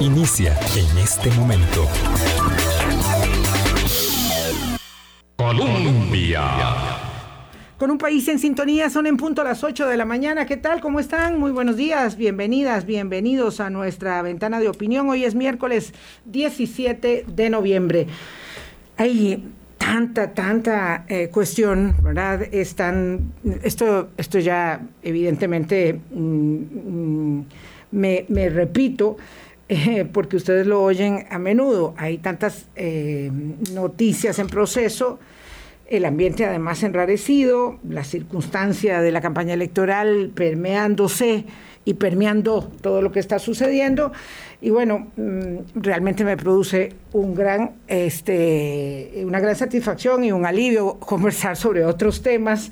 inicia en este momento. Colombia. Con un país en sintonía, son en punto las 8 de la mañana. ¿Qué tal? ¿Cómo están? Muy buenos días, bienvenidas, bienvenidos a nuestra ventana de opinión. Hoy es miércoles 17 de noviembre. Hay tanta, tanta eh, cuestión, ¿verdad? Están, esto, esto ya evidentemente mm, mm, me, repito, porque ustedes lo oyen a menudo. Hay tantas eh, noticias en proceso, el ambiente además enrarecido, la circunstancia de la campaña electoral permeándose y permeando todo lo que está sucediendo. Y bueno, mm, realmente me produce un gran, este, una gran satisfacción y un alivio conversar sobre otros temas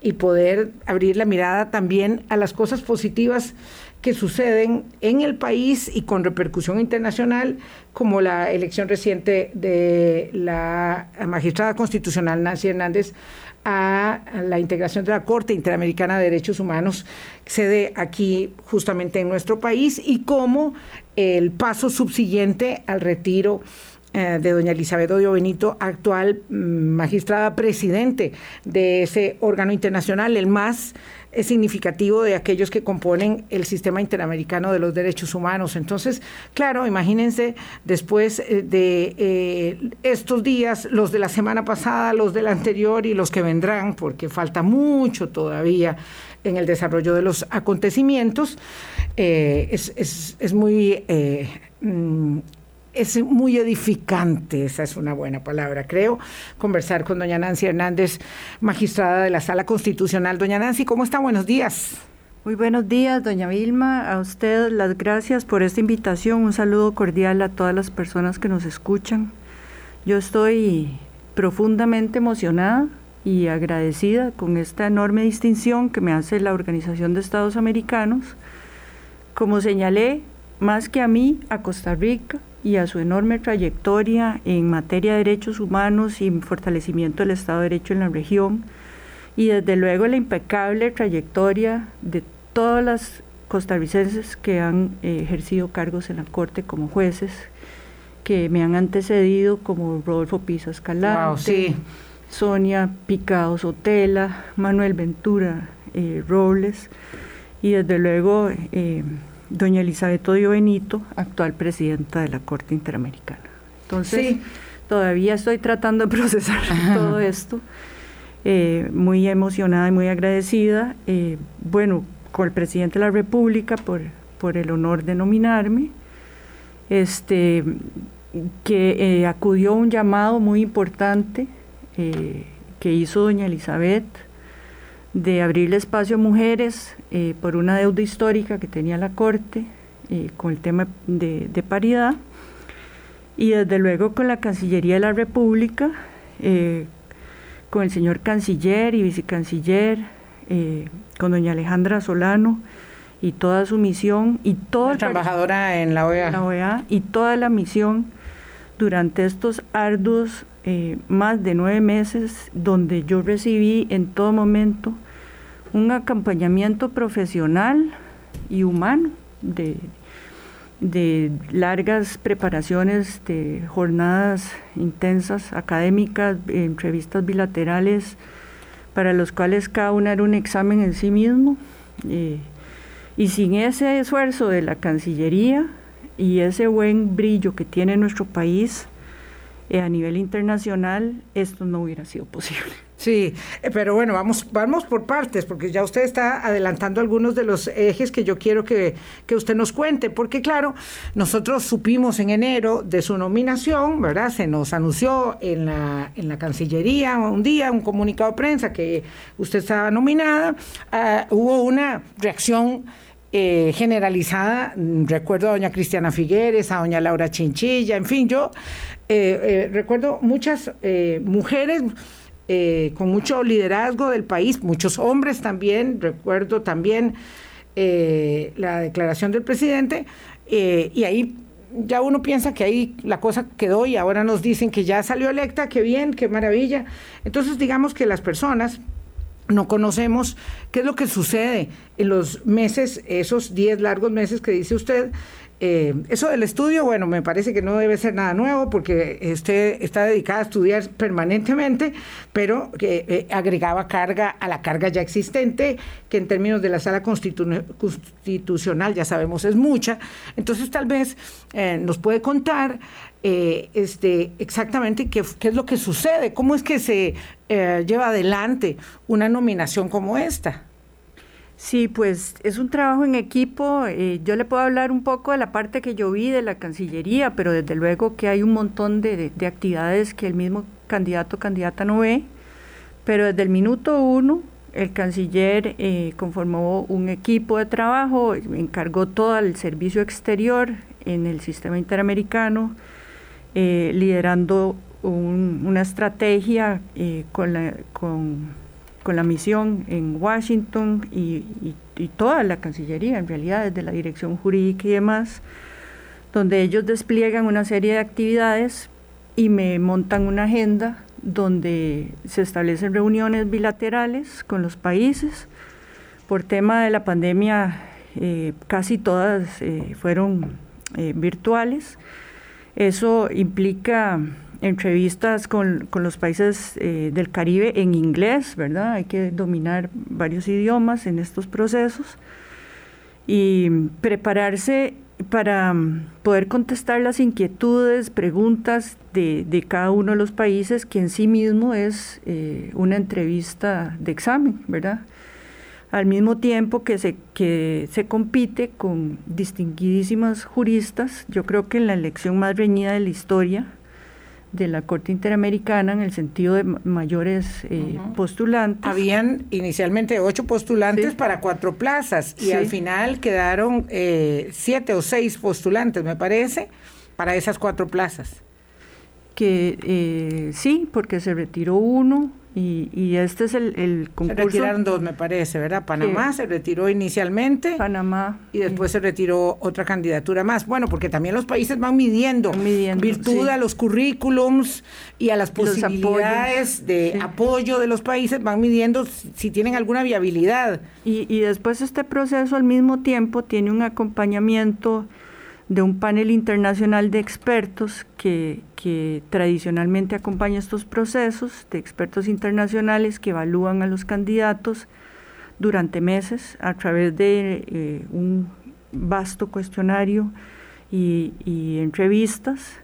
y poder abrir la mirada también a las cosas positivas que suceden en el país y con repercusión internacional, como la elección reciente de la magistrada constitucional Nancy Hernández a la integración de la Corte Interamericana de Derechos Humanos, sede aquí justamente en nuestro país, y como el paso subsiguiente al retiro eh, de doña Elizabeth Odio Benito, actual mm, magistrada presidente de ese órgano internacional, el más eh, significativo de aquellos que componen el sistema interamericano de los derechos humanos. Entonces, claro, imagínense después eh, de estos días, los de la semana pasada, los del anterior y los que vendrán, porque falta mucho todavía en el desarrollo de los acontecimientos, es, es, es, muy mm, es muy edificante, esa es una buena palabra, creo, conversar con doña Nancy Hernández, magistrada de la Sala Constitucional. Doña Nancy, ¿cómo está? Buenos días. Muy buenos días, doña Vilma. A usted las gracias por esta invitación. Un saludo cordial a todas las personas que nos escuchan. Yo estoy profundamente emocionada y agradecida con esta enorme distinción que me hace la Organización de Estados Americanos. Como señalé, más que a mí, a Costa Rica, y a su enorme trayectoria en materia de derechos humanos y fortalecimiento del Estado de Derecho en la región, y desde luego la impecable trayectoria de todas las costarricenses que han eh, ejercido cargos en la Corte como jueces, que me han antecedido, como Rodolfo Pisa Escalante, Sonia Picado Sotela, Manuel Ventura eh, Robles, y desde luego eh, doña Elizabeth Odio Benito, actual presidenta de la Corte Interamericana. Entonces, todavía estoy tratando de procesar todo esto, eh, muy emocionada y muy agradecida, eh, bueno, con el presidente de la República por, por el honor de nominarme, este, que eh, acudió a un llamado muy importante que hizo doña Elizabeth, de abrirle espacio a mujeres eh, por una deuda histórica que tenía la Corte eh, con el tema de, paridad y desde luego con la Cancillería de la República, eh, con el señor canciller y vicecanciller, con doña Alejandra Solano y toda su misión y toda la embajadora en la OEA. la OEA y toda la misión durante estos arduos más de nueve meses donde yo recibí en todo momento un acompañamiento profesional y humano de, largas preparaciones, de jornadas intensas, académicas, entrevistas bilaterales, para los cuales cada una era un examen en sí mismo. Eh, y sin ese esfuerzo de la Cancillería y ese buen brillo que tiene nuestro país eh, a nivel internacional, esto no hubiera sido posible. Sí, eh, pero bueno, vamos, vamos por partes, porque ya usted está adelantando algunos de los ejes que yo quiero que, usted nos cuente, porque claro, nosotros supimos en enero de su nominación, ¿verdad? Se nos anunció en la, en la Cancillería un día, un comunicado de prensa que usted estaba nominada, ah, hubo una reacción eh, generalizada, recuerdo a doña Cristiana Figueres, a doña Laura Chinchilla, en fin, yo eh, recuerdo muchas mujeres eh, con mucho liderazgo del país, muchos hombres también, recuerdo también eh, la declaración del presidente, eh, y ahí ya uno piensa que ahí la cosa quedó y ahora nos dicen que ya salió electa, qué bien, qué maravilla. Entonces digamos que las personas no conocemos qué es lo que sucede en los meses, esos 10 largos meses que dice usted, Eh, eso del estudio, bueno, me parece que no debe ser nada nuevo porque usted está dedicada a estudiar permanentemente, pero eh, agregaba carga a la carga ya existente, que en términos de la sala constitucional ya sabemos es mucha. Entonces tal vez eh, nos puede contar este, exactamente qué, qué, es lo que sucede, cómo es que se lleva adelante una nominación como esta. Sí, pues es un trabajo en equipo. Eh, yo le puedo hablar un poco de la parte que yo vi de la Cancillería, pero desde luego que hay un montón de, actividades que el mismo candidato o candidata no ve. Pero desde el minuto uno, el canciller eh, conformó un equipo de trabajo, encargó todo el servicio exterior en el sistema interamericano, eh, liderando una estrategia con, la, con con la misión en Washington y, toda la Cancillería, en realidad, desde la dirección jurídica y demás, donde ellos despliegan una serie de actividades y me montan una agenda donde se establecen reuniones bilaterales con los países. Por tema de la pandemia, eh, casi todas eh, fueron eh, virtuales. Eso implica entrevistas con, con los países eh, del Caribe en inglés, ¿verdad? Hay que dominar varios idiomas en estos procesos y prepararse para mm, poder contestar las inquietudes, preguntas de, de, cada uno de los países, que en sí mismo es eh, una entrevista de examen, ¿verdad? Al mismo tiempo que se, que se compite con distinguidísimas juristas, yo creo que en la elección más reñida de la historia, de la Corte Interamericana en el sentido de mayores eh, postulantes. Habían inicialmente ocho postulantes para cuatro plazas y al final quedaron eh, siete o seis postulantes, me parece, para esas cuatro plazas. Que eh, sí, porque se retiró uno, y, este es el, el, concurso. Se retiraron dos, me parece, ¿verdad? Panamá se retiró inicialmente. Panamá. Y después se retiró otra candidatura más. Bueno, porque también los países van midiendo, virtud a los currículums y a las posibilidades de apoyo de los países, van midiendo si tienen alguna viabilidad. Y, y después este proceso al mismo tiempo tiene un acompañamiento de un panel internacional de expertos que, tradicionalmente acompaña estos procesos, de expertos internacionales que evalúan a los candidatos durante meses a través de eh, un vasto cuestionario y, entrevistas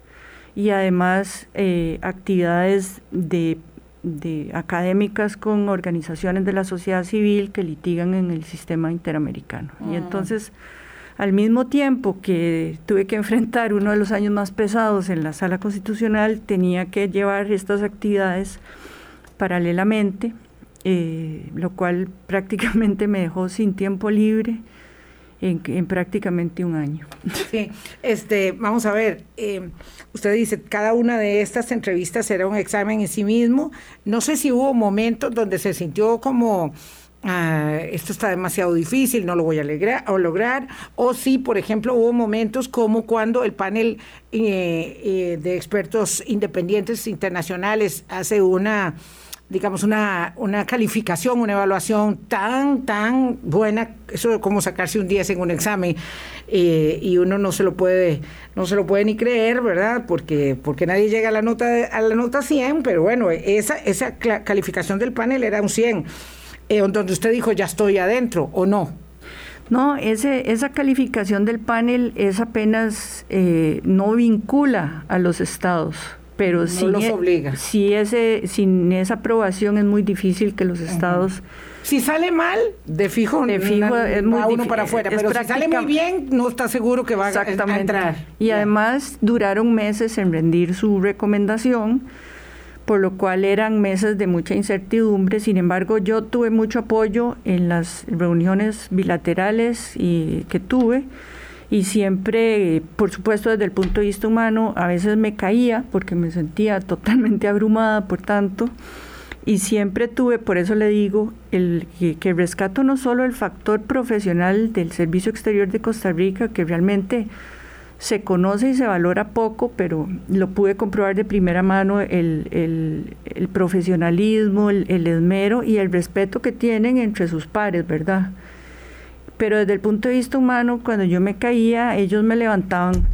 y además eh, actividades de, académicas con organizaciones de la sociedad civil que litigan en el sistema interamericano. Y ah. entonces al mismo tiempo que tuve que enfrentar uno de los años más pesados en la sala constitucional, tenía que llevar estas actividades paralelamente, eh, lo cual prácticamente me dejó sin tiempo libre. En, prácticamente un año. Sí, este, vamos a ver, eh, usted dice, cada una de estas entrevistas era un examen en sí mismo. No sé si hubo momentos donde se sintió como Ah, esto está demasiado difícil, no lo voy a, lograr, o si, por ejemplo, hubo momentos como cuando el panel eh, eh, de expertos independientes internacionales hace una digamos, una, una calificación, una evaluación tan, tan buena, eso es como sacarse un 10 en un examen, eh, y uno no se lo puede, no se lo puede ni creer, ¿verdad? Porque, porque nadie llega a la nota, a la nota 100, pero bueno, esa, esa calificación del panel era un 100 eh, donde usted dijo ya estoy adentro o no? No, ese, esa calificación del panel es apenas, eh, no vincula a los estados, pero no sin, los e, obliga. Si ese, sin esa aprobación es muy difícil que los estados... Si sale mal, de fijo, de fijo es muy uno para afuera, pero si sale muy bien, no está seguro que va a entrar. Y además duraron meses en rendir su recomendación por lo cual eran meses de mucha incertidumbre. Sin embargo, yo tuve mucho apoyo en las reuniones bilaterales y, que tuve y siempre, por supuesto, desde el punto de vista humano, a veces me caía porque me sentía totalmente abrumada por tanto. Y siempre tuve, por eso le digo, el, que, que rescato no solo el factor profesional del Servicio Exterior de Costa Rica, que realmente se conoce y se valora poco, pero lo pude comprobar de primera mano el, profesionalismo, el, esmero y el respeto que tienen entre sus pares, ¿verdad? pero desde el punto de vista humano, cuando yo me caía, ellos me levantaban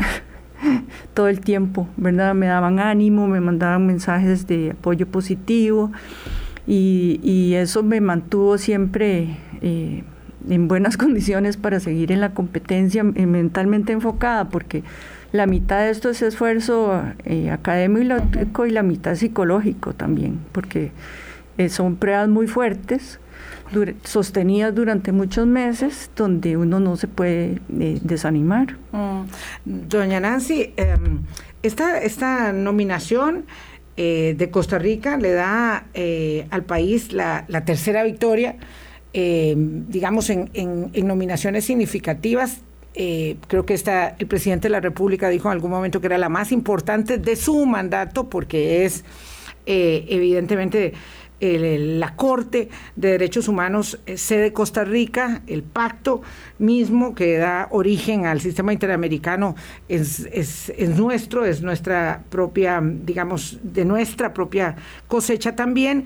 todo el tiempo, ¿verdad? Me daban ánimo, me mandaban mensajes de apoyo positivo y, eso me mantuvo siempre eh, en buenas condiciones para seguir en la competencia eh, mentalmente enfocada, porque la mitad de esto es esfuerzo eh, académico y la mitad psicológico también, porque son pruebas muy fuertes sostenidas durante muchos meses donde uno no se puede eh, desanimar. Mm. Doña Nancy, em, esta, esta nominación eh, de Costa Rica le da eh, al país la, tercera victoria, em, digamos, en, en, nominaciones significativas. creo que esta, el presidente de la República dijo en algún momento que era la más importante de su mandato porque es evidentemente la Corte de Derechos Humanos eh, sede Costa Rica, el pacto mismo que da origen al sistema interamericano es, es, nuestro, es nuestra propia, digamos, de nuestra propia cosecha también.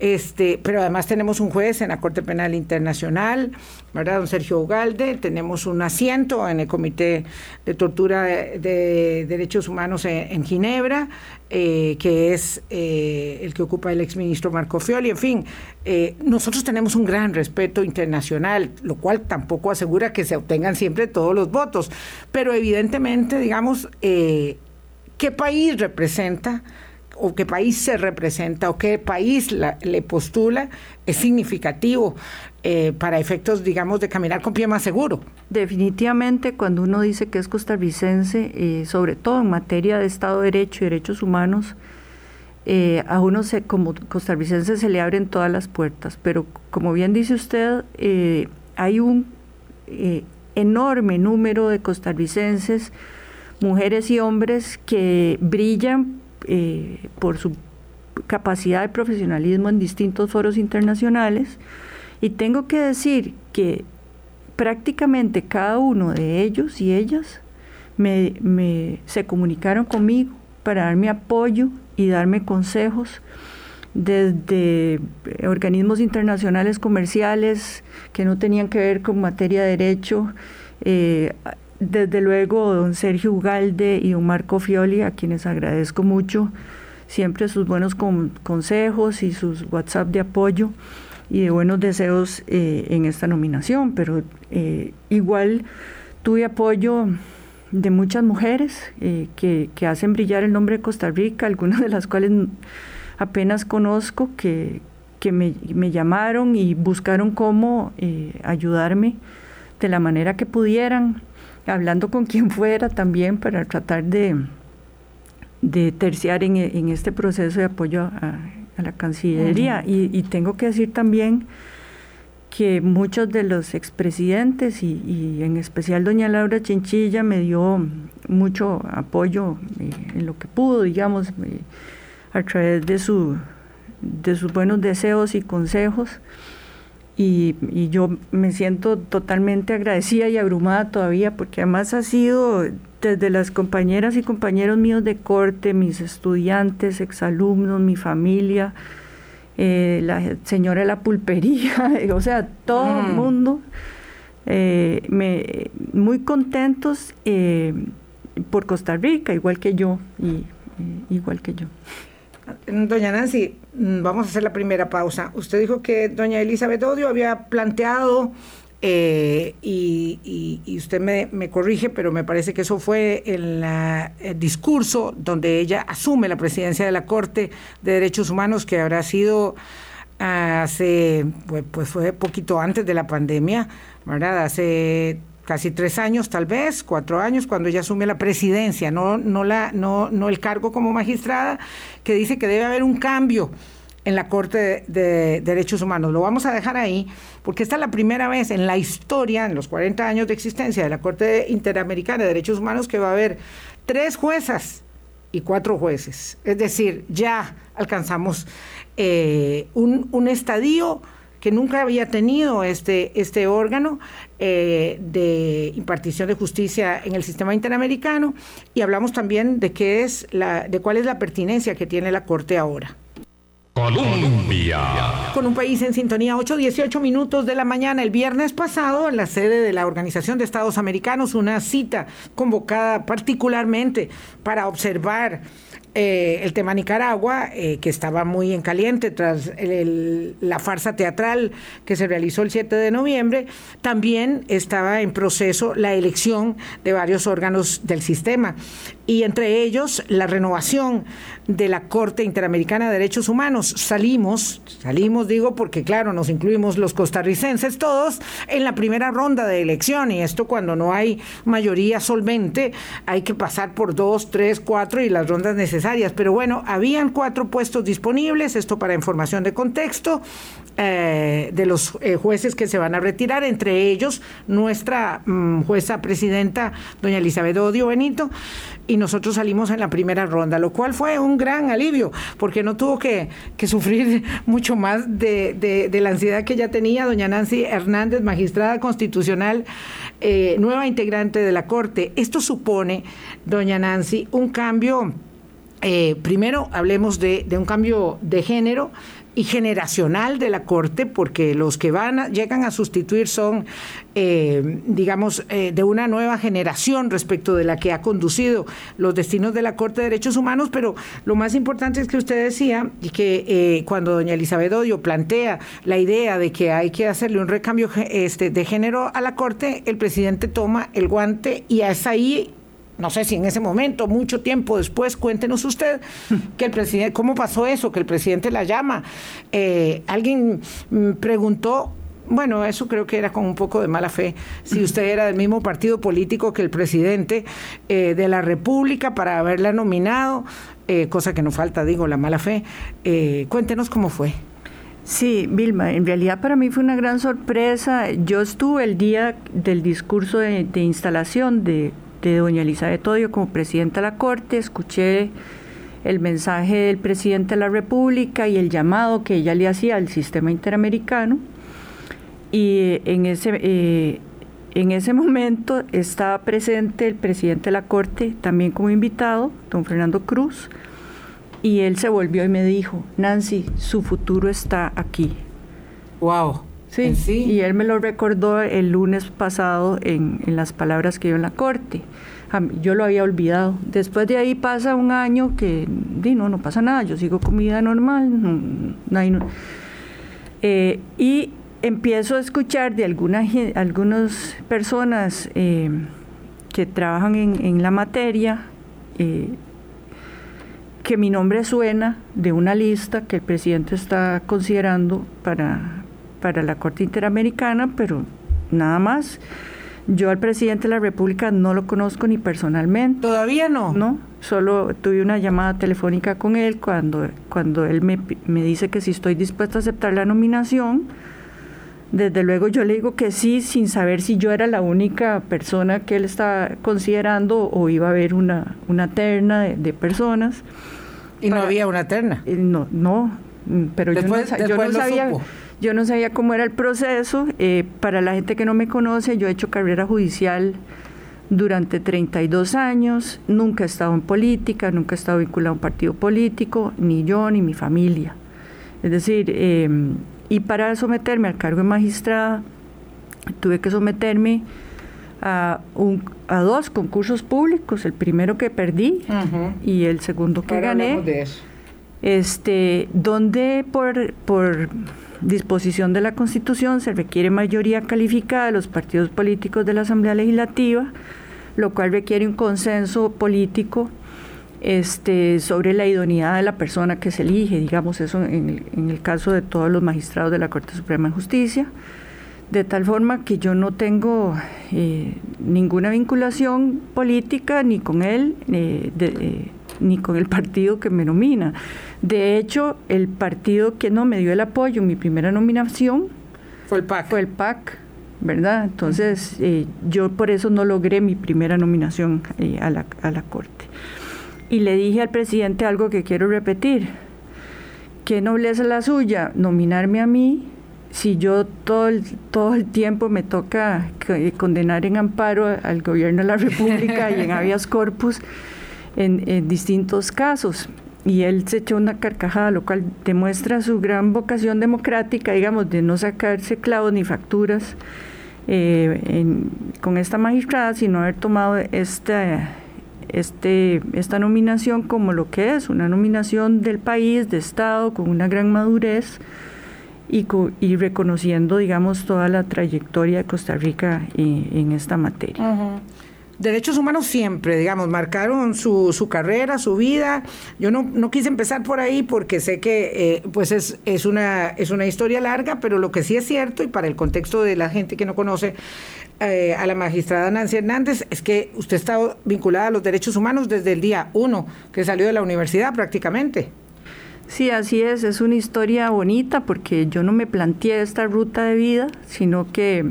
Este, pero además tenemos un juez en la Corte Penal Internacional, ¿verdad? Don Sergio Ugalde, tenemos un asiento en el Comité de Tortura de, Derechos Humanos en, Ginebra, eh, que es eh, el que ocupa el exministro Marco Fioli. En fin, eh, nosotros tenemos un gran respeto internacional, lo cual tampoco asegura que se obtengan siempre todos los votos, pero evidentemente, digamos, ¿qué país representa? O qué país se representa o qué país le postula es significativo eh, para efectos, digamos, de caminar con pie más seguro. Definitivamente, cuando uno dice que es costarricense, eh, sobre todo en materia de Estado de Derecho y derechos humanos, eh, a uno se, como costarricense se le abren todas las puertas, pero como bien dice usted, hay un enorme número de costarricenses, mujeres y hombres que brillan eh, por su capacidad de profesionalismo en distintos foros internacionales. Y tengo que decir que prácticamente cada uno de ellos y ellas me, se comunicaron conmigo para darme apoyo y darme consejos desde organismos internacionales comerciales que no tenían que ver con materia de derecho, eh, desde luego, don Sergio Ugalde y don Marco Fioli, a quienes agradezco mucho siempre sus buenos consejos y sus WhatsApp de apoyo y de buenos deseos eh, en esta nominación, pero eh, igual tuve apoyo de muchas mujeres eh, que, hacen brillar el nombre de Costa Rica, algunas de las cuales apenas conozco, que, me, me, llamaron y buscaron cómo ayudarme de la manera que pudieran hablando con quien fuera también para tratar de, de terciar en, este proceso de apoyo a, la Cancillería. y, tengo que decir también que muchos de los expresidentes y, y, en especial doña Laura Chinchilla me dio mucho apoyo eh, en lo que pudo, digamos, eh, a través de, su, de sus buenos deseos y consejos y, yo me siento totalmente agradecida y abrumada todavía porque además ha sido desde las compañeras y compañeros míos de corte, mis estudiantes, exalumnos, mi familia, eh, la señora de la pulpería, o sea, todo el mm. mundo, eh, me, muy contentos eh, por Costa Rica, igual que yo, y, igual que yo. Doña Nancy, vamos a hacer la primera pausa. Usted dijo que doña Elizabeth Odio había planteado, eh, y, usted me, corrige, pero me parece que eso fue en el discurso donde ella asume la presidencia de la Corte de Derechos Humanos, que habrá sido hace, pues, pues fue poquito antes de la pandemia, ¿verdad? Hace casi tres años, tal vez, cuatro años, cuando ella asume la presidencia, no, no, la, no, no el cargo como magistrada, que dice que debe haber un cambio en la Corte de, Derechos Humanos. Lo vamos a dejar ahí, porque esta es la primera vez en la historia, en los 40 años de existencia de la Corte Interamericana de Derechos Humanos, que va a haber tres juezas y cuatro jueces. Es decir, ya alcanzamos eh, un, un estadio que nunca había tenido este, este órgano eh, de impartición de justicia en el sistema interamericano y hablamos también de qué es la, de cuál es la pertinencia que tiene la Corte ahora. Colombia. Con un país en sintonía, 8.18 minutos de la mañana. El viernes pasado, en la sede de la Organización de Estados Americanos, una cita convocada particularmente para observar eh, el tema Nicaragua, eh, que estaba muy en caliente tras la farsa teatral que se realizó el 7 de noviembre, también estaba en proceso la elección de varios órganos del sistema y entre ellos la renovación de la Corte Interamericana de Derechos Humanos. Salimos, salimos digo porque claro, nos incluimos los costarricenses todos en la primera ronda de elección y esto cuando no hay mayoría solvente hay que pasar por dos, tres, cuatro y las rondas necesarias. Pero bueno, habían cuatro puestos disponibles, esto para información de contexto, eh, de los eh, jueces que se van a retirar, entre ellos nuestra mm, jueza presidenta, doña Elizabeth Odio Benito, y nosotros salimos en la primera ronda, lo cual fue un gran alivio, porque no tuvo que, sufrir mucho más de, la ansiedad que ya tenía doña Nancy Hernández, magistrada constitucional, eh, nueva integrante de la Corte. Esto supone, doña Nancy, un cambio, eh, primero hablemos de, un cambio de género, y generacional de la Corte, porque los que van llegan a sustituir son, eh, digamos, eh, de una nueva generación respecto de la que ha conducido los destinos de la Corte de Derechos Humanos, pero lo más importante es que usted decía y que cuando doña Elizabeth Odio plantea la idea de que hay que hacerle un recambio este, de género a la Corte, el presidente toma el guante y es ahí no sé si en ese momento, mucho tiempo después, cuéntenos usted que el presidente, cómo pasó eso, que el presidente la llama. Eh, alguien mm, preguntó, bueno, eso creo que era con un poco de mala fe, si usted era del mismo partido político que el presidente eh, de la República para haberla nominado, eh, cosa que no falta, digo, la mala fe. cuéntenos cómo fue. Sí, Vilma, en realidad para mí fue una gran sorpresa. Yo estuve el día del discurso de instalación de de doña Elizabeth Odio como presidenta de la Corte, escuché el mensaje del presidente de la República y el llamado que ella le hacía al sistema interamericano. Y en ese, eh, en ese momento estaba presente el presidente de la Corte, también como invitado, don Fernando Cruz, y él se volvió y me dijo, Nancy, su futuro está aquí. ¡Wow! Sí, y él me lo recordó el lunes pasado en, las palabras que dio en la corte. Yo lo había olvidado. Después de ahí pasa un año que, di, no, no pasa nada, yo sigo con mi vida normal. Eh, y empiezo a escuchar de algunas algunas personas eh, que trabajan en, la materia eh, que mi nombre suena de una lista que el presidente está considerando para para la Corte Interamericana, pero nada más. Yo al presidente de la República no lo conozco ni personalmente. ¿Todavía no? No, solo tuve una llamada telefónica con él cuando, cuando él me, me dice que si estoy dispuesta a aceptar la nominación. Desde luego yo le digo que sí, sin saber si yo era la única persona que él estaba considerando o iba a haber una, una terna de, personas. ¿Y no había una terna? Eh, no, no, pero yo no, yo no sabía... Yo no sabía cómo era el proceso. Eh, para la gente que no me conoce, yo he hecho carrera judicial durante 32 años, nunca he estado en política, nunca he estado vinculado a un partido político, ni yo ni mi familia. Es decir, em, y para someterme al cargo de magistrada, tuve que someterme a, un, a dos concursos públicos, el primero que perdí y el segundo que gané. Este, donde por, por disposición de la Constitución se requiere mayoría calificada de los partidos políticos de la Asamblea Legislativa, lo cual requiere un consenso político este, sobre la idoneidad de la persona que se elige, digamos eso en el, caso de todos los magistrados de la Corte Suprema de Justicia, de tal forma que yo no tengo eh, ninguna vinculación política ni con él, eh, eh, ni con el partido que me nomina. De hecho, el partido que no me dio el apoyo en mi primera nominación fue el PAC. Fue el PAC, ¿verdad? Entonces, eh, yo por eso no logré mi primera nominación eh, a, la, a la Corte. Y le dije al presidente algo que quiero repetir. ¿Qué nobleza la suya? Nominarme a mí si yo todo el, todo el tiempo me toca condenar en amparo al gobierno de la República y en habeas corpus en, distintos casos. y él se echó una carcajada, lo cual demuestra su gran vocación democrática, digamos, de no sacarse clavos ni facturas eh, con esta magistrada, sino haber tomado esta, este, esta nominación como lo que es, una nominación del país, de Estado, con una gran madurez y, y reconociendo, digamos, toda la trayectoria de Costa Rica en, esta materia derechos humanos siempre, digamos, marcaron su, su carrera, su vida. Yo no, no quise empezar por ahí porque sé que eh, pues es, es, una, es una historia larga, pero lo que sí es cierto, y para el contexto de la gente que no conoce eh, a la magistrada Nancy Hernández, es que usted está vinculada a los derechos humanos desde el día uno que salió de la universidad prácticamente. Sí, así es, es una historia bonita porque yo no me planteé esta ruta de vida, sino que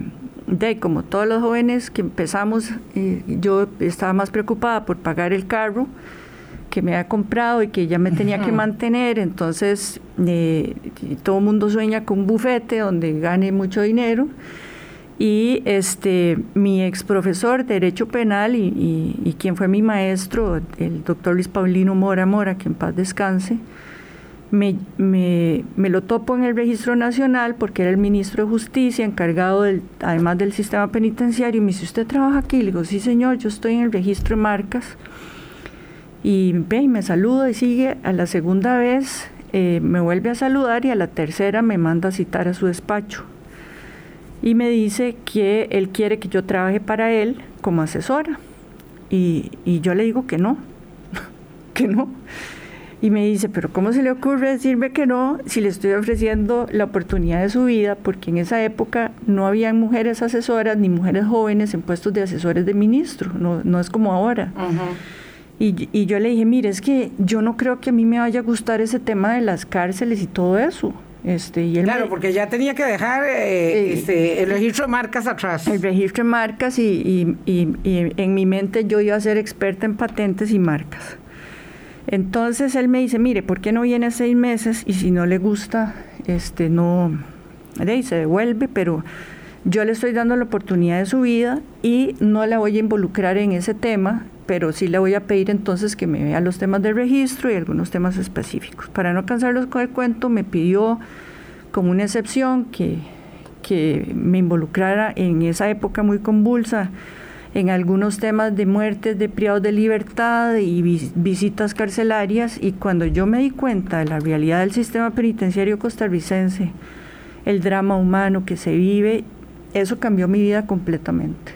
de como todos los jóvenes que empezamos, eh, yo estaba más preocupada por pagar el carro que me había comprado y que ya me tenía que mantener, entonces eh, todo el mundo sueña con un bufete donde gane mucho dinero. Y este mi ex profesor de Derecho Penal y, y quien fue mi maestro, el doctor Luis Paulino Mora Mora, que en paz descanse, me, me, lo topo en el registro nacional porque era el ministro de Justicia encargado del, además del sistema penitenciario y me dice, ¿usted trabaja aquí? Le digo, sí señor, yo estoy en el registro de marcas. Y ve y me saluda y sigue. A la segunda vez eh, me vuelve a saludar y a la tercera me manda a citar a su despacho. Y me dice que él quiere que yo trabaje para él como asesora. Y, y yo le digo que no, que no y me dice, pero ¿cómo se le ocurre decirme que no si le estoy ofreciendo la oportunidad de su vida? Porque en esa época no habían mujeres asesoras ni mujeres jóvenes en puestos de asesores de ministro, no, no es como ahora. y, y, yo le dije, mire, es que yo no creo que a mí me vaya a gustar ese tema de las cárceles y todo eso. Este, y claro, porque ya tenía que dejar eh, este, el registro de marcas atrás. El registro de marcas y, y, y en mi mente yo iba a ser experta en patentes y marcas. Entonces él me dice, mire, ¿por qué no viene seis meses? Y si no le gusta, este, no, de se devuelve, pero yo le estoy dando la oportunidad de su vida y no la voy a involucrar en ese tema, pero sí le voy a pedir entonces que me vea los temas de registro y algunos temas específicos. Para no cansarlos con el cuento, me pidió como una excepción que, que me involucrara en esa época muy convulsa en algunos temas de muertes de privados de libertad y visitas carcelarias y cuando yo me di cuenta de la realidad del sistema penitenciario costarricense, el drama humano que se vive, eso cambió mi vida completamente.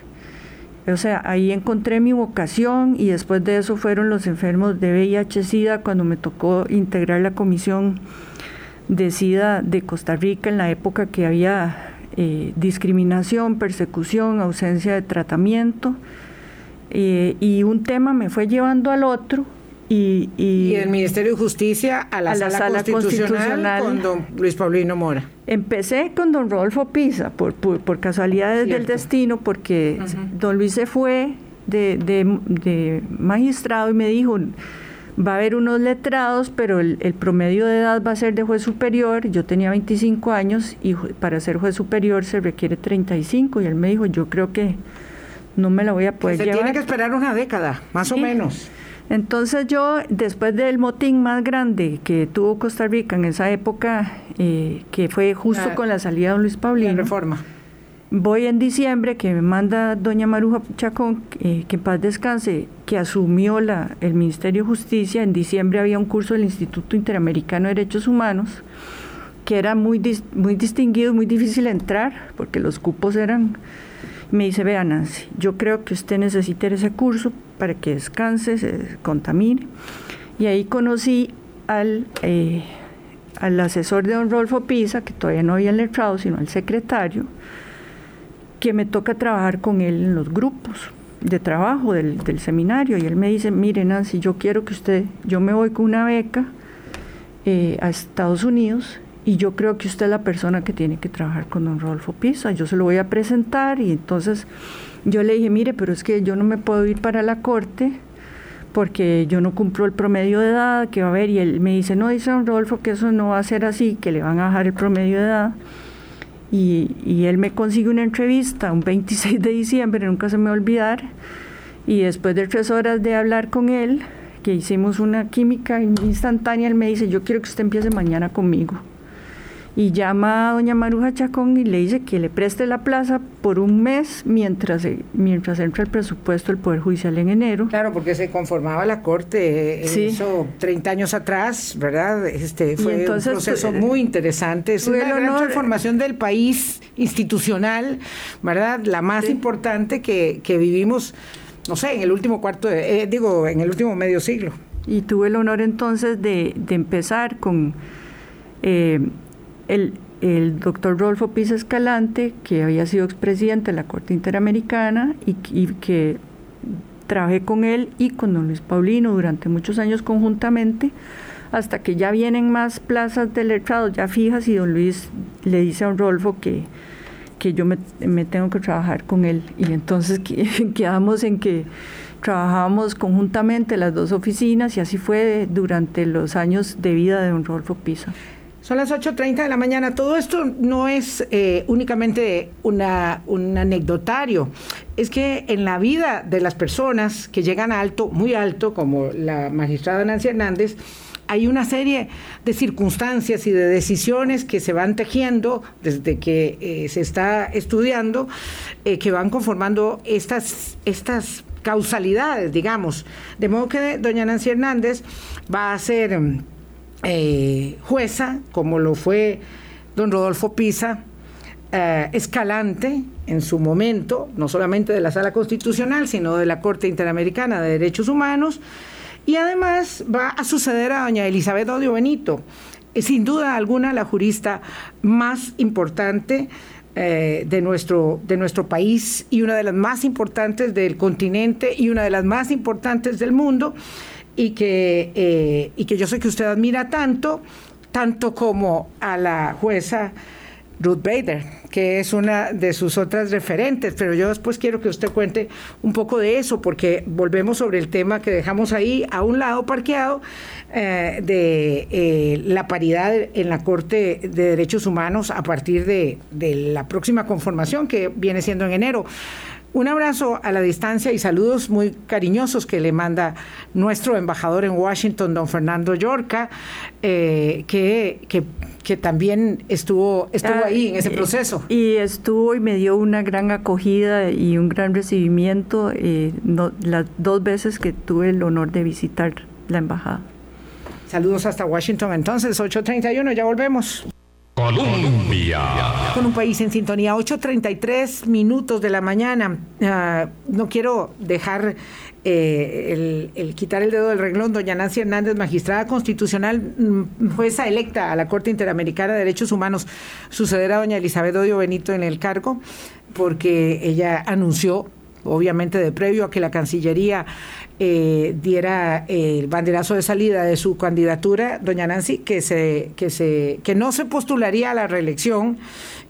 O sea, ahí encontré mi vocación y después de eso fueron los enfermos de VIH-Sida cuando me tocó integrar la comisión de SIDA de Costa Rica en la época que había eh, discriminación, persecución, ausencia de tratamiento. Eh, y un tema me fue llevando al otro. Y, y, el Ministerio de Justicia a la, sala, constitucional, con don Luis Paulino Mora. Empecé con don Rodolfo Pisa, por, por, casualidades del destino, porque don Luis se fue de, de, de magistrado y me dijo, va a haber unos letrados, pero el, promedio de edad va a ser de juez superior. Yo tenía 25 años y para ser juez superior se requiere 35 y él me dijo, yo creo que no me la voy a poder se llevar. tiene que esperar una década, más o menos. Entonces yo, después del motín más grande que tuvo Costa Rica en esa época, eh, que fue justo con la salida de Luis Paulino. La reforma Voy en diciembre, que me manda doña Maruja Chacón, eh, que en paz descanse, que asumió la, el Ministerio de Justicia. En diciembre había un curso del Instituto Interamericano de Derechos Humanos, que era muy, muy distinguido, muy difícil entrar, porque los cupos eran... Me dice, vea Nancy, yo creo que usted necesita ese curso para que descanse, se contamine. Y ahí conocí al... Eh, al asesor de don Rolfo Pisa, que todavía no había letrado, sino al secretario, que me toca trabajar con él en los grupos de trabajo del, seminario y él me dice, mire Nancy, yo quiero que usted, yo me voy con una beca eh, a Estados Unidos y yo creo que usted es la persona que tiene que trabajar con don Rodolfo Pisa, yo se lo voy a presentar y entonces yo le dije, mire, pero es que yo no me puedo ir para la corte porque yo no cumplo el promedio de edad que va a haber y él me dice, no, dice don Rodolfo que eso no va a ser así, que le van a bajar el promedio de edad y, él me consigue una entrevista un 26 de diciembre, nunca se me va a olvidar, y después de tres horas de hablar con él, que hicimos una química instantánea, él me dice, yo quiero que usted empiece mañana conmigo y llama a doña Maruja Chacón y le dice que le preste la plaza por un mes mientras, mientras entra el presupuesto del Poder Judicial en enero. Claro, porque se conformaba la Corte, eh, eso 30 años atrás, ¿verdad? Este fue un proceso eh, muy interesante, es una gran transformación del país institucional, ¿verdad? La más importante que, que, vivimos, no sé, en el último cuarto, eh, digo, en el último medio siglo. Y tuve el honor entonces de, de empezar con... Eh, el, doctor Rolfo Pisa Escalante, que había sido expresidente de la Corte Interamericana y, que trabajé con él y con don Luis Paulino durante muchos años conjuntamente, hasta que ya vienen más plazas de letrados ya fijas y don Luis le dice a don Rolfo que, que yo me, me tengo que trabajar con él. Y entonces quedamos en que trabajábamos conjuntamente las dos oficinas y así fue durante los años de vida de don Rolfo Pisa. Son las 8.30 de la mañana. Todo esto no es eh, únicamente una, un anecdotario. Es que en la vida de las personas que llegan alto, muy alto, como la magistrada Nancy Hernández, hay una serie de circunstancias y de decisiones que se van tejiendo desde que eh, se está estudiando, eh, que van conformando estas, estas causalidades, digamos. De modo que doña Nancy Hernández va a ser eh, jueza, como lo fue don Rodolfo Pisa, eh, escalante en su momento, no solamente de la Sala Constitucional, sino de la Corte Interamericana de Derechos Humanos, y además va a suceder a doña Elizabeth Odio Benito, eh, sin duda alguna la jurista más importante de, nuestro, de nuestro país y una de las más importantes del continente y una de las más importantes del mundo y que, eh, y que yo sé que usted admira tanto, tanto como a la jueza Ruth Bader, que es una de sus otras referentes, pero yo después quiero que usted cuente un poco de eso, porque volvemos sobre el tema que dejamos ahí a un lado parqueado eh, de eh, la paridad en la Corte de Derechos Humanos a partir de, de la próxima conformación que viene siendo en enero. Un abrazo a la distancia y saludos muy cariñosos que le manda nuestro embajador en Washington, don Fernando Yorca, eh, que, que, también estuvo, estuvo ah, ahí en ese proceso. Y estuvo y me dio una gran acogida y un gran recibimiento eh, las dos veces que tuve el honor de visitar la embajada. Saludos hasta Washington entonces, 8.31, ya volvemos. Colombia. Con un país en sintonía, 8.33 minutos de la mañana. Ah, no quiero dejar eh, el, quitar el dedo del renglón. Doña Nancy Hernández, magistrada constitucional, mm, jueza electa a la Corte Interamericana de Derechos Humanos, sucederá a doña Elizabeth Odio Benito en el cargo, porque ella anunció obviamente de previo a que la Cancillería eh, diera el banderazo de salida de su candidatura, doña Nancy, que, se, que, se, que no se postularía a la reelección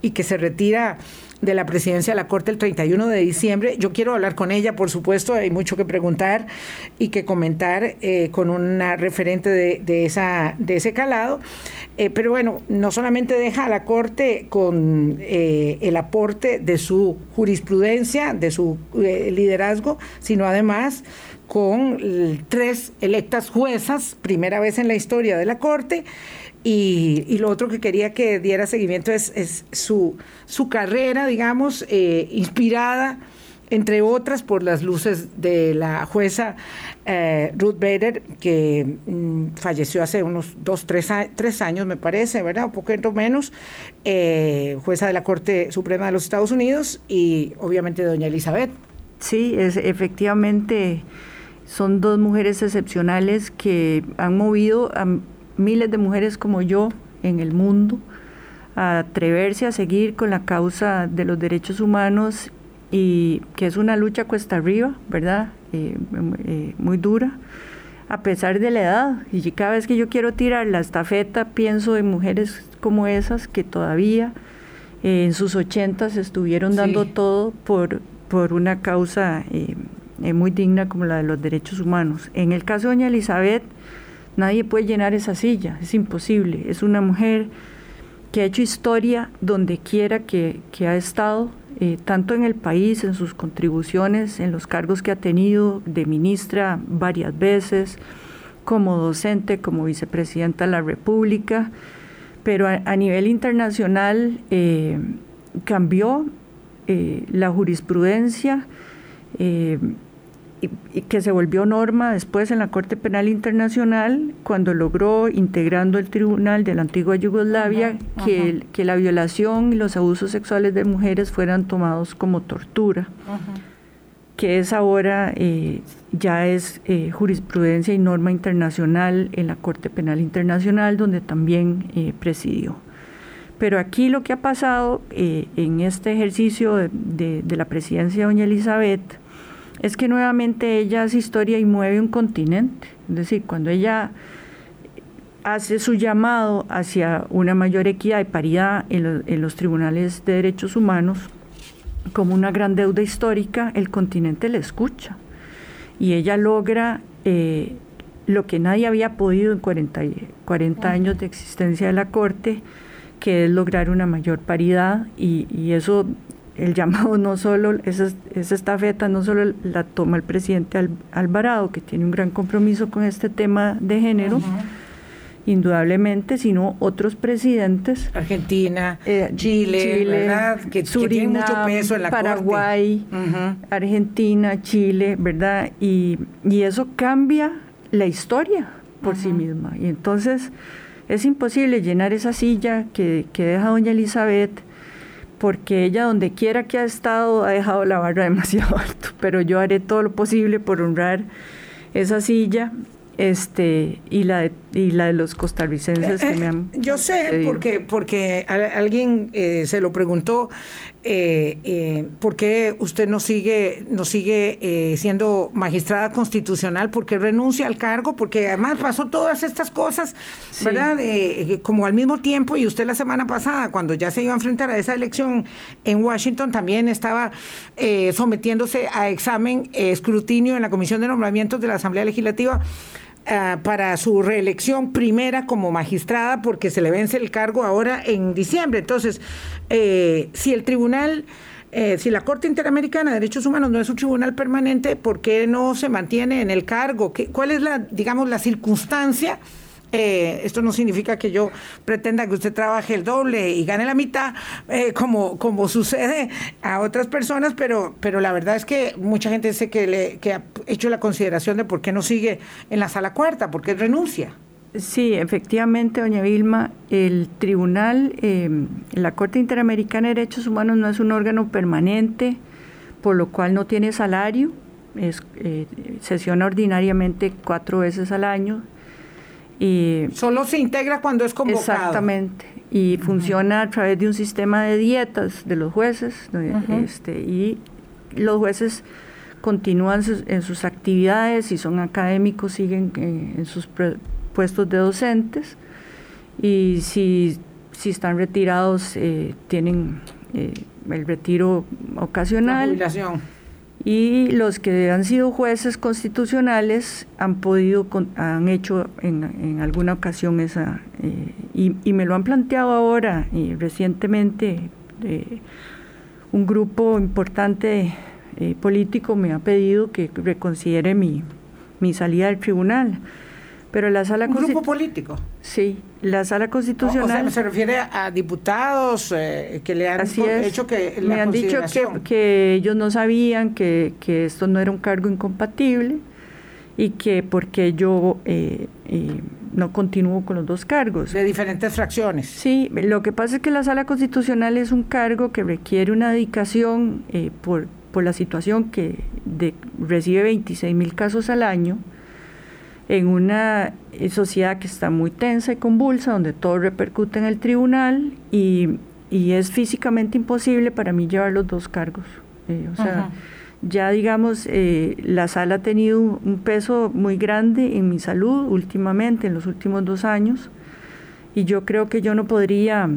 y que se retira de la presidencia de la Corte el 31 de diciembre. Yo quiero hablar con ella, por supuesto, hay mucho que preguntar y que comentar eh, con una referente de, ese calado. Eh, pero bueno, no solamente deja a la Corte con eh, el aporte de su jurisprudencia, de su liderazgo, sino además con tres electas juezas, primera vez en la historia de la Corte, y, lo otro que quería que diera seguimiento es, su, su, carrera, digamos, eh, inspirada, entre otras, por las luces de la jueza eh, Ruth Bader, que mm, falleció hace unos dos, tres, tres, años, me parece, ¿verdad? Un poquito menos, eh, jueza de la Corte Suprema de los Estados Unidos y obviamente doña Elizabeth. Sí, es, efectivamente son dos mujeres excepcionales que han movido a miles de mujeres como yo en el mundo a atreverse a seguir con la causa de los derechos humanos y que es una lucha cuesta arriba, ¿verdad? Eh, eh, muy dura, a pesar de la edad. Y cada vez que yo quiero tirar la estafeta, pienso en mujeres como esas que todavía eh, en sus ochentas estuvieron dando todo por, por una causa muy digna como la de los derechos humanos. En el caso de doña Elizabeth, Nadie puede llenar esa silla, es imposible. Es una mujer que ha hecho historia donde quiera que, ha estado eh, tanto en el país, en sus contribuciones, en los cargos que ha tenido de ministra varias veces, como docente, como vicepresidenta de la República, pero a, nivel internacional eh, cambió eh, la jurisprudencia y, que se volvió norma después en la Corte Penal Internacional cuando logró, integrando el Tribunal de la antigua Yugoslavia, que, que, la violación y los abusos sexuales de mujeres fueran tomados como tortura, que es ahora eh, ya es eh, jurisprudencia y norma internacional en la Corte Penal Internacional, donde también eh, presidió. Pero aquí lo que ha pasado en este ejercicio de, de la presidencia de doña Elizabeth, es que nuevamente ella hace historia y mueve un continente. Es decir, cuando ella hace su llamado hacia una mayor equidad y paridad en, los tribunales de derechos humanos como una gran deuda histórica, el continente le escucha. Y ella logra eh, lo que nadie había podido en 40, 40 años de existencia de la Corte, que es lograr una mayor paridad y, y eso el llamado no solo, esa, esa estafeta no solo la toma el presidente Alvarado, que tiene un gran compromiso con este tema de género, indudablemente, sino otros presidentes. Argentina, eh, Chile, ¿verdad? Que, Surinam, mucho peso en la Paraguay, Argentina, Chile, ¿verdad? Y, y, eso cambia la historia por sí misma. Y entonces es imposible llenar esa silla que, que deja doña Elizabeth porque ella donde quiera que ha estado ha dejado la barra demasiado alto, pero yo haré todo lo posible por honrar esa silla este y la de, y la de los costarricenses que me han eh, yo sé porque porque alguien eh, se lo preguntó eh, eh, por qué usted no sigue no sigue siendo magistrada constitucional por qué renuncia al cargo porque además pasó todas estas cosas verdad como al mismo tiempo y usted la semana pasada cuando ya se iba a enfrentar a esa elección en Washington también estaba sometiéndose a examen escrutinio en la comisión de nombramientos de la Asamblea Legislativa Ah, para su reelección primera como magistrada porque se le vence el cargo ahora en diciembre. Entonces, eh, si el tribunal... Eh, si la Corte Interamericana de Derechos Humanos no es un tribunal permanente, ¿por qué no se mantiene en el cargo? ¿Qué, ¿Cuál es la, digamos, la circunstancia eh, esto no significa que yo pretenda que usted trabaje el doble y gane la mitad, eh, como, como sucede a otras personas, pero, pero la verdad es que mucha gente dice que, le, que ha hecho la consideración de por qué no sigue en la sala cuarta, por qué renuncia. Sí, efectivamente, doña Vilma, el tribunal, eh, la Corte Interamericana de Derechos Humanos no es un órgano permanente, por lo cual no tiene salario, es, sesiona ordinariamente cuatro veces al año, y Solo se integra cuando es convocado. Exactamente. Y funciona a través de un sistema de dietas de los jueces. este, y los jueces continúan en sus actividades, si son académicos, siguen eh, en sus puestos de docentes. Y si, si están retirados, eh, tienen eh, el retiro ocasional. La jubilación y los que han sido jueces constitucionales han podido, han hecho en, alguna ocasión esa, eh, y, me lo han planteado ahora y recientemente eh, un grupo importante eh, político me ha pedido que reconsidere mi, mi salida del tribunal. Pero la sala ¿Un grupo político? Sí, la sala constitucional. O, se refiere a diputados eh, que le han hecho que. Me han dicho que, ellos no sabían que, esto no era un cargo incompatible y que porque yo eh, eh, no continúo con los dos cargos. De diferentes fracciones. Sí, lo que pasa es que la sala constitucional es un cargo que requiere una dedicación por, por la situación que de, recibe 26 mil casos al año en una eh, sociedad que está muy tensa y convulsa, donde todo repercute en el tribunal y, es físicamente imposible para mí llevar los dos cargos. Eh, o sea, ya digamos, eh, la sala ha tenido un, peso muy grande en mi salud últimamente, en los últimos dos años, y yo creo que yo no podría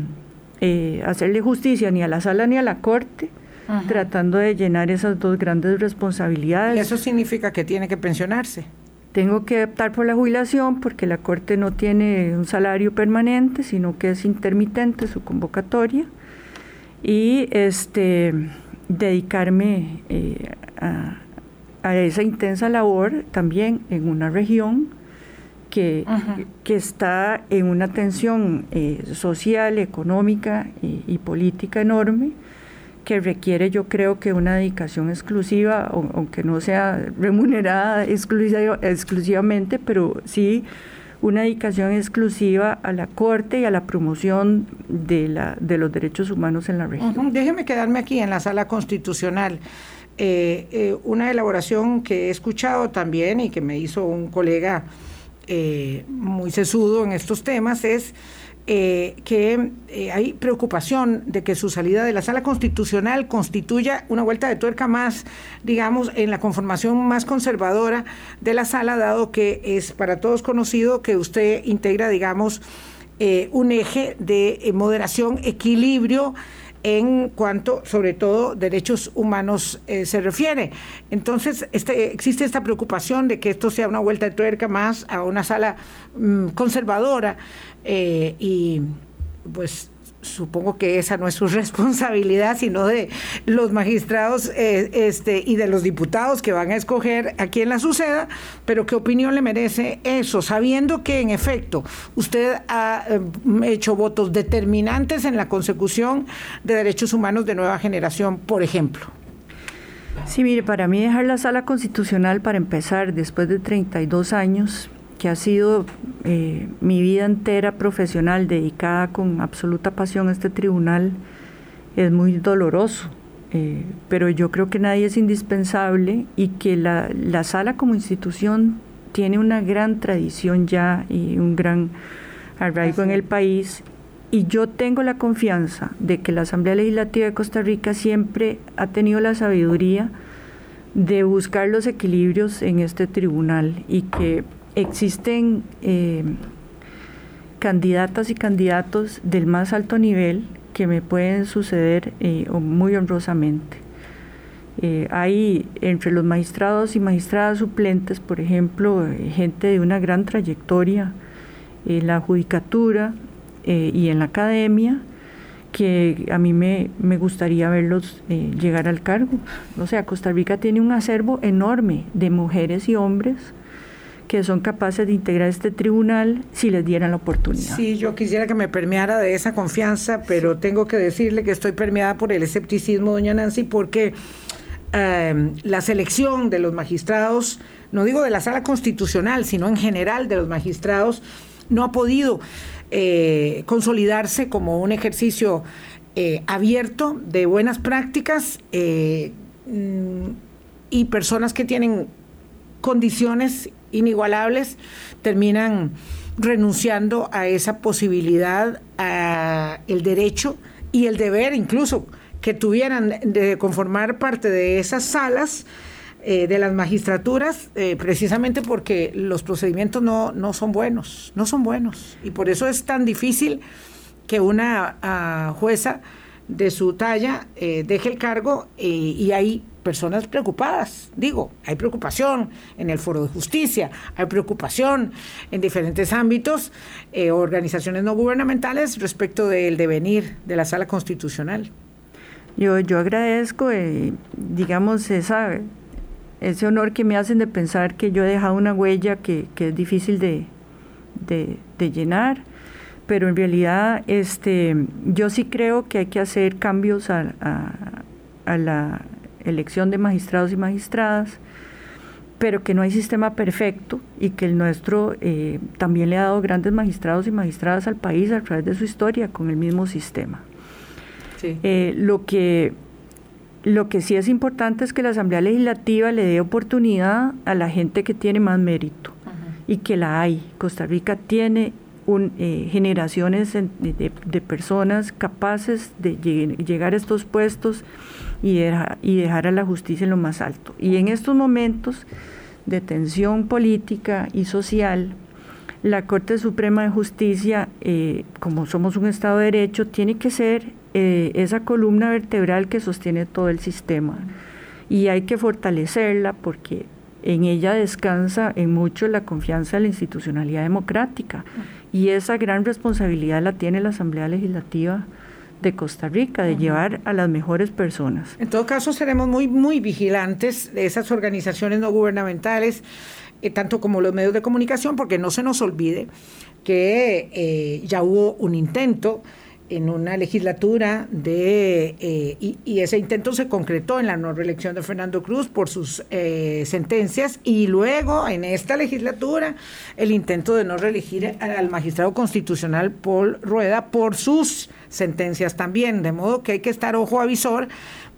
hacerle justicia ni a la sala ni a la corte. tratando de llenar esas dos grandes responsabilidades. ¿Y eso significa que tiene que pensionarse? Tengo que optar por la jubilación porque la Corte no tiene un salario permanente, sino que es intermitente su convocatoria. Y este dedicarme eh, a, esa intensa labor también en una región que, que está en una tensión eh, social, económica y, política enorme que requiere yo creo que una dedicación exclusiva, aunque no sea remunerada exclusivamente, pero sí una dedicación exclusiva a la Corte y a la promoción de, la, de los derechos humanos en la región. Déjeme quedarme aquí en la sala constitucional. Eh, eh, una elaboración que he escuchado también y que me hizo un colega eh, muy sesudo en estos temas es eh, que eh, hay preocupación de que su salida de la sala constitucional constituya una vuelta de tuerca más, digamos, en la conformación más conservadora de la sala, dado que es para todos conocido que usted integra, digamos, eh, un eje de moderación, equilibrio en cuanto, sobre todo, derechos humanos se refiere. Entonces, este, existe esta preocupación de que esto sea una vuelta de tuerca más a una sala mm, conservadora. Eh, y pues supongo que esa no es su responsabilidad, sino de los magistrados eh, este, y de los diputados que van a escoger a quien la suceda, pero ¿qué opinión le merece eso? Sabiendo que en efecto usted ha eh, hecho votos determinantes en la consecución de derechos humanos de nueva generación, por ejemplo. Sí, mire, para mí dejar la sala constitucional para empezar después de 32 años que ha sido eh, mi vida entera profesional dedicada con absoluta pasión a este tribunal, es muy doloroso. Eh, pero yo creo que nadie es indispensable y que la, la, sala como institución tiene una gran tradición ya y un gran arraigo en el país. Y yo tengo la confianza de que la Asamblea Legislativa de Costa Rica siempre ha tenido la sabiduría de buscar los equilibrios en este tribunal y que existen eh, candidatas y candidatos del más alto nivel que me pueden suceder eh, muy honrosamente. Eh, hay entre los magistrados y magistradas suplentes, por ejemplo, gente de una gran trayectoria en la judicatura y en la academia, que a mí me, me gustaría verlos llegar al cargo. O sea, Costa Rica tiene un acervo enorme de mujeres y hombres que son capaces de integrar este tribunal si les dieran la oportunidad. Sí, yo quisiera que me permeara de esa confianza, pero tengo que decirle que estoy permeada por el escepticismo, doña Nancy, porque em, la selección de los magistrados, no digo de la sala constitucional, sino en general de los magistrados, no ha podido eh, consolidarse como un ejercicio eh, abierto de buenas prácticas eh, mm, y personas que tienen condiciones inigualables terminan renunciando a esa posibilidad, a el derecho y el deber incluso que tuvieran de conformar parte de esas salas eh, de las magistraturas, eh, precisamente porque los procedimientos no, no son buenos, no son buenos. Y por eso es tan difícil que una ah, jueza de su talla eh, deje el cargo y hay personas preocupadas. Digo, hay preocupación en el foro de justicia, hay preocupación en diferentes ámbitos, eh, organizaciones no gubernamentales respecto del devenir de la sala constitucional. Yo, yo agradezco, eh, digamos, esa, ese honor que me hacen de pensar que yo he dejado una huella que, es difícil de, llenar, pero en realidad este, yo sí creo que hay que hacer cambios a, a la elección de magistrados y magistradas, pero que no hay sistema perfecto y que el nuestro eh, también le ha dado grandes magistrados y magistradas al país a través de su historia con el mismo sistema. Eh, lo, que, lo que sí es importante es que la Asamblea Legislativa le dé oportunidad a la gente que tiene más mérito y que la hay. Costa Rica tiene un, eh, generaciones de, de, personas capaces de llegar a estos puestos y, y dejar a la justicia en lo más alto. Y en estos momentos de tensión política y social, la Corte Suprema de Justicia, eh, como somos un Estado de Derecho, tiene que ser eh, esa columna vertebral que sostiene todo el sistema. Y hay que fortalecerla porque en ella descansa en mucho la confianza de la institucionalidad democrática. Y esa gran responsabilidad la tiene la Asamblea Legislativa de Costa Rica, de llevar a las mejores personas. En todo caso, seremos muy, muy vigilantes de esas organizaciones no gubernamentales, eh, tanto como los medios de comunicación, porque no se nos olvide que eh, ya hubo un intento en una legislatura de eh, y, ese intento se concretó en la no reelección de Fernando Cruz por sus eh, sentencias y luego en esta legislatura el intento de no reelegir al magistrado constitucional Paul Rueda por sus sentencias también. De modo que hay que estar ojo a visor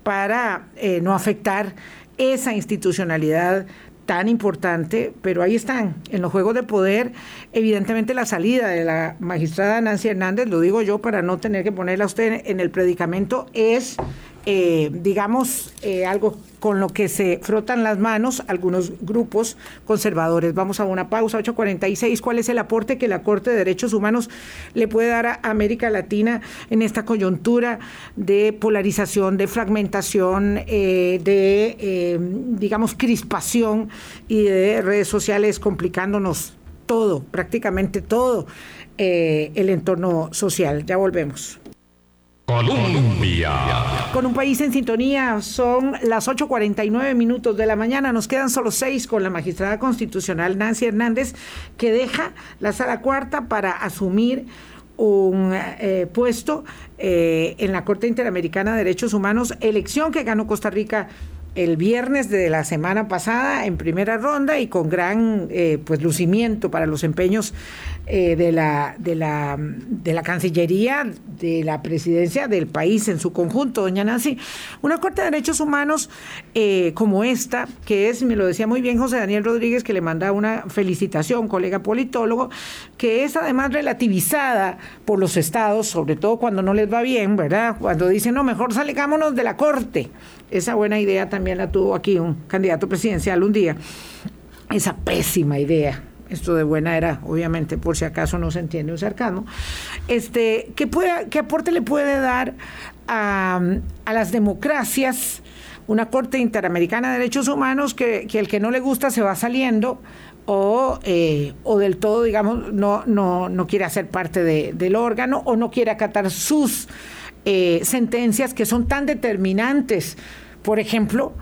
para eh, no afectar esa institucionalidad tan importante, pero ahí están, en los juegos de poder, evidentemente la salida de la magistrada Nancy Hernández, lo digo yo para no tener que ponerla a usted en el predicamento, es eh, digamos, eh, algo con lo que se frotan las manos algunos grupos conservadores. Vamos a una pausa, 8.46. ¿Cuál es el aporte que la Corte de Derechos Humanos le puede dar a América Latina en esta coyuntura de polarización, de fragmentación, eh, de, digamos, crispación y de redes sociales complicándonos todo, prácticamente todo el entorno social? Ya volvemos. Colombia. Con un país en sintonía, son las 8.49 minutos de la mañana. Nos quedan solo seis con la magistrada constitucional Nancy Hernández, que deja la sala cuarta para asumir un eh, puesto eh, en la Corte Interamericana de Derechos Humanos, elección que ganó Costa Rica el viernes de la semana pasada en primera ronda y con gran eh, pues lucimiento para los empeños eh, de, la, de, la, de la Cancillería, de la presidencia del país en su conjunto, doña Nancy. Una Corte de Derechos Humanos eh, como esta, que es, me lo decía muy bien José Daniel Rodríguez, que le manda una felicitación, colega politólogo, que es además relativizada por los estados, sobre todo cuando no les va bien, ¿verdad? Cuando dicen, no, mejor salgámonos de la Corte esa buena idea también la tuvo aquí un candidato presidencial un día. Esa pésima idea. Esto de buena era, obviamente, por si acaso no se entiende un sarcasmo. Este, ¿qué, puede, ¿Qué aporte le puede dar a, las democracias una Corte Interamericana de Derechos Humanos que, que, el que no le gusta se va saliendo o, eh, o del todo, digamos, no, no, no quiere hacer parte del órgano o no quiere acatar sus eh, sentencias que son tan determinantes. Por ejemplo,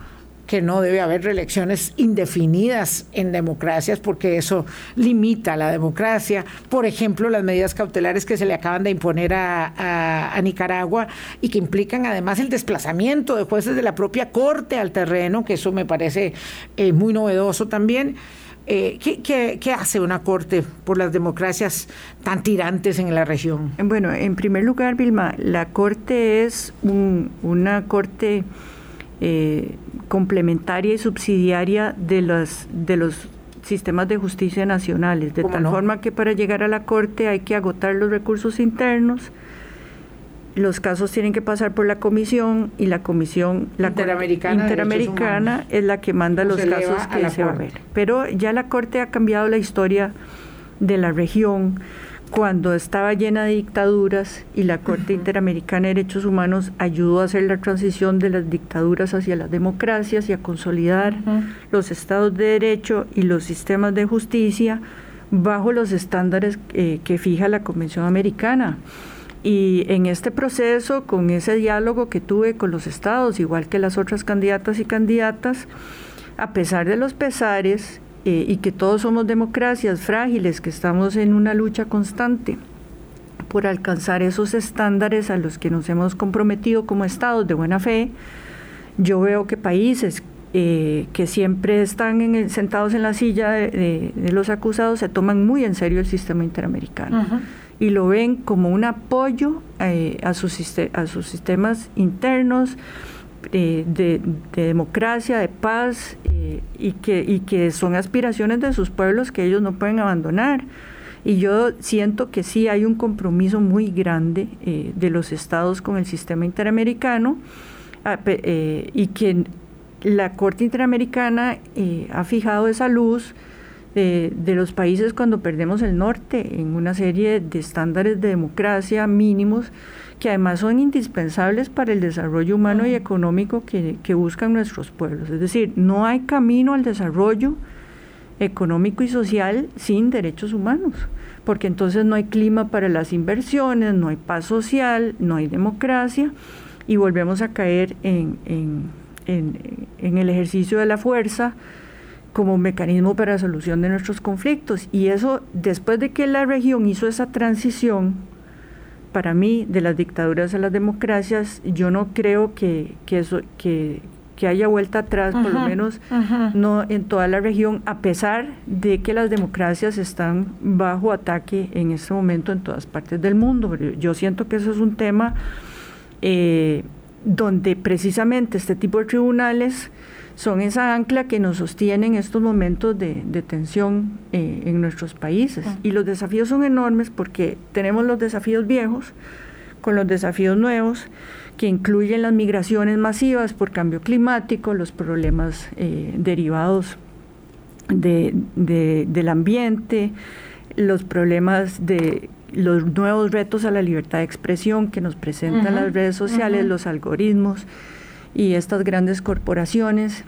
que no debe haber reelecciones indefinidas en democracias porque eso limita la democracia. Por ejemplo, las medidas cautelares que se le acaban de imponer a, Nicaragua y que implican además el desplazamiento de jueces de la propia Corte al terreno, que eso me parece eh, muy novedoso también. Eh, ¿qué, hace una corte por las democracias tan tirantes en la región? Bueno, en primer lugar, Vilma, la corte es una corte eh, complementaria y subsidiaria de los, de los sistemas de justicia nacionales, de tal forma que para llegar a la corte hay que agotar los recursos internos, los casos tienen que pasar por la comisión y la comisión la interamericana, es la que manda los casos que se va a ver. Pero ya la Corte ha cambiado la historia de la región cuando estaba llena de dictaduras y la Corte Interamericana de Derechos Humanos ayudó a hacer la transición de las dictaduras hacia las democracias y a consolidar los estados de derecho y los sistemas de justicia bajo los estándares eh, que fija la Convención Americana. Y en este proceso, con ese diálogo que tuve con los estados, igual que las otras candidatas y candidatas, a pesar de los pesares eh, y que todos somos democracias frágiles, que estamos en una lucha constante por alcanzar esos estándares a los que nos hemos comprometido como estados de buena fe, yo veo que países eh, que siempre están sentados en la silla de, los acusados se toman muy en serio el sistema interamericano y lo ven como un apoyo eh, a, sus, a sus sistemas internos eh, de, democracia, de paz eh, y, que, son aspiraciones de sus pueblos que ellos no pueden abandonar. Y yo siento que sí hay un compromiso muy grande de los estados con el sistema interamericano ah, y que la Corte Interamericana ha fijado esa luz de, los países cuando perdemos el norte en una serie de estándares de democracia mínimos que además son indispensables para el desarrollo humano y económico que, buscan nuestros pueblos. Es decir, no hay camino al desarrollo económico y social sin derechos humanos, porque entonces no hay clima para las inversiones, no hay paz social, no hay democracia y volvemos a caer en, en el ejercicio de la fuerza como mecanismo para la solución de nuestros conflictos. Y eso, después de que la región hizo esa transición, para mí, de las dictaduras a las democracias, yo no creo que, que eso, que, que haya vuelta atrás, por lo menos no en toda la región, a pesar de que las democracias están bajo ataque en este momento en todas partes del mundo. Yo siento que eso es un tema eh, donde precisamente este tipo de tribunales son esa ancla que nos sostiene en estos momentos de, tensión eh, en nuestros países. Y los desafíos son enormes porque tenemos los desafíos viejos con los desafíos nuevos que incluyen las migraciones masivas por cambio climático, los problemas eh, derivados del ambiente, los problemas de los nuevos retos a la libertad de expresión que nos presentan las redes sociales, los algoritmos y estas grandes corporaciones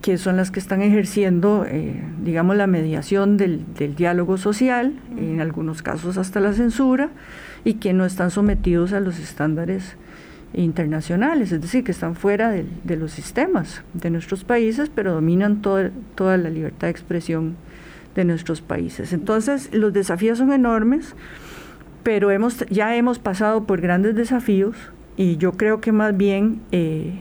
que son las que están ejerciendo, eh, digamos, la mediación del, diálogo social, en algunos casos hasta la censura, y que no están sometidos a los estándares internacionales, es decir, que están fuera de, los sistemas de nuestros países, pero dominan toda la libertad de expresión de nuestros países. Entonces, los desafíos son enormes, pero hemos, ya hemos pasado por grandes desafíos y yo creo que más bien... Eh,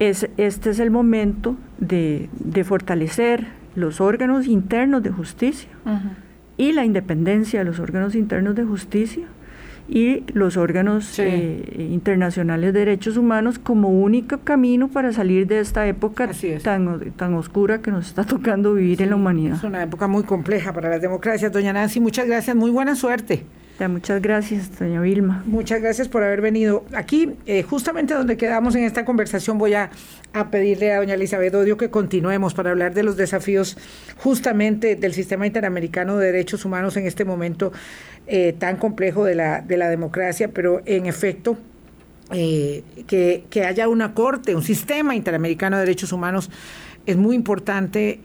es, este es el momento de, fortalecer los órganos internos de justicia y la independencia de los órganos internos de justicia y los órganos eh, internacionales de derechos humanos como único camino para salir de esta época tan, tan oscura que nos está tocando vivir en la humanidad. Es una época muy compleja para las democracias. Doña Nancy, muchas gracias, muy buena suerte muchas gracias, doña Vilma. Muchas gracias por haber venido. Aquí, eh, justamente donde quedamos en esta conversación, voy a, pedirle a doña Elizabeth Odio que continuemos para hablar de los desafíos justamente del sistema interamericano de derechos humanos en este momento eh, tan complejo de la, de la democracia, pero en efecto... Eh, que, que haya una corte, un sistema interamericano de derechos humanos es muy importante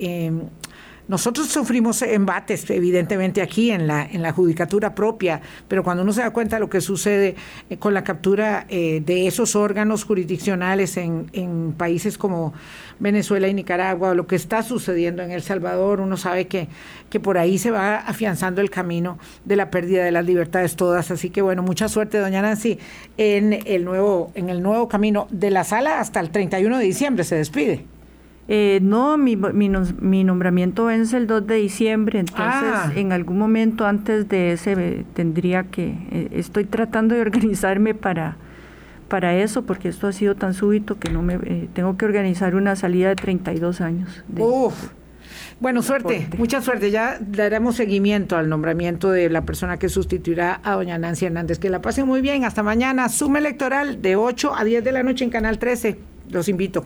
nosotros sufrimos embates, evidentemente, aquí en la, en la judicatura propia, pero cuando uno se da cuenta de lo que sucede eh, con la captura eh, de esos órganos jurisdiccionales en, en, países como Venezuela y Nicaragua, o lo que está sucediendo en El Salvador, uno sabe que, que por ahí se va afianzando el camino de la pérdida de las libertades todas. Así que bueno, mucha suerte, doña Nancy, en el nuevo, en el nuevo camino de la sala hasta el 31 de diciembre. Se despide. Eh, no, mi, mi, nombramiento vence el 2 de diciembre, entonces ah. en algún momento antes de ese eh, tendría que, eh, estoy tratando de organizarme para, para eso, porque esto ha sido tan súbito que no me tengo que organizar una salida de 32 años. Bueno, suerte, mucha suerte. Ya daremos seguimiento al nombramiento de la persona que sustituirá a doña Nancy Hernández. Que la pase muy bien. Hasta mañana. Suma electoral de 8 a 10 de la noche en Canal 13. Los invito.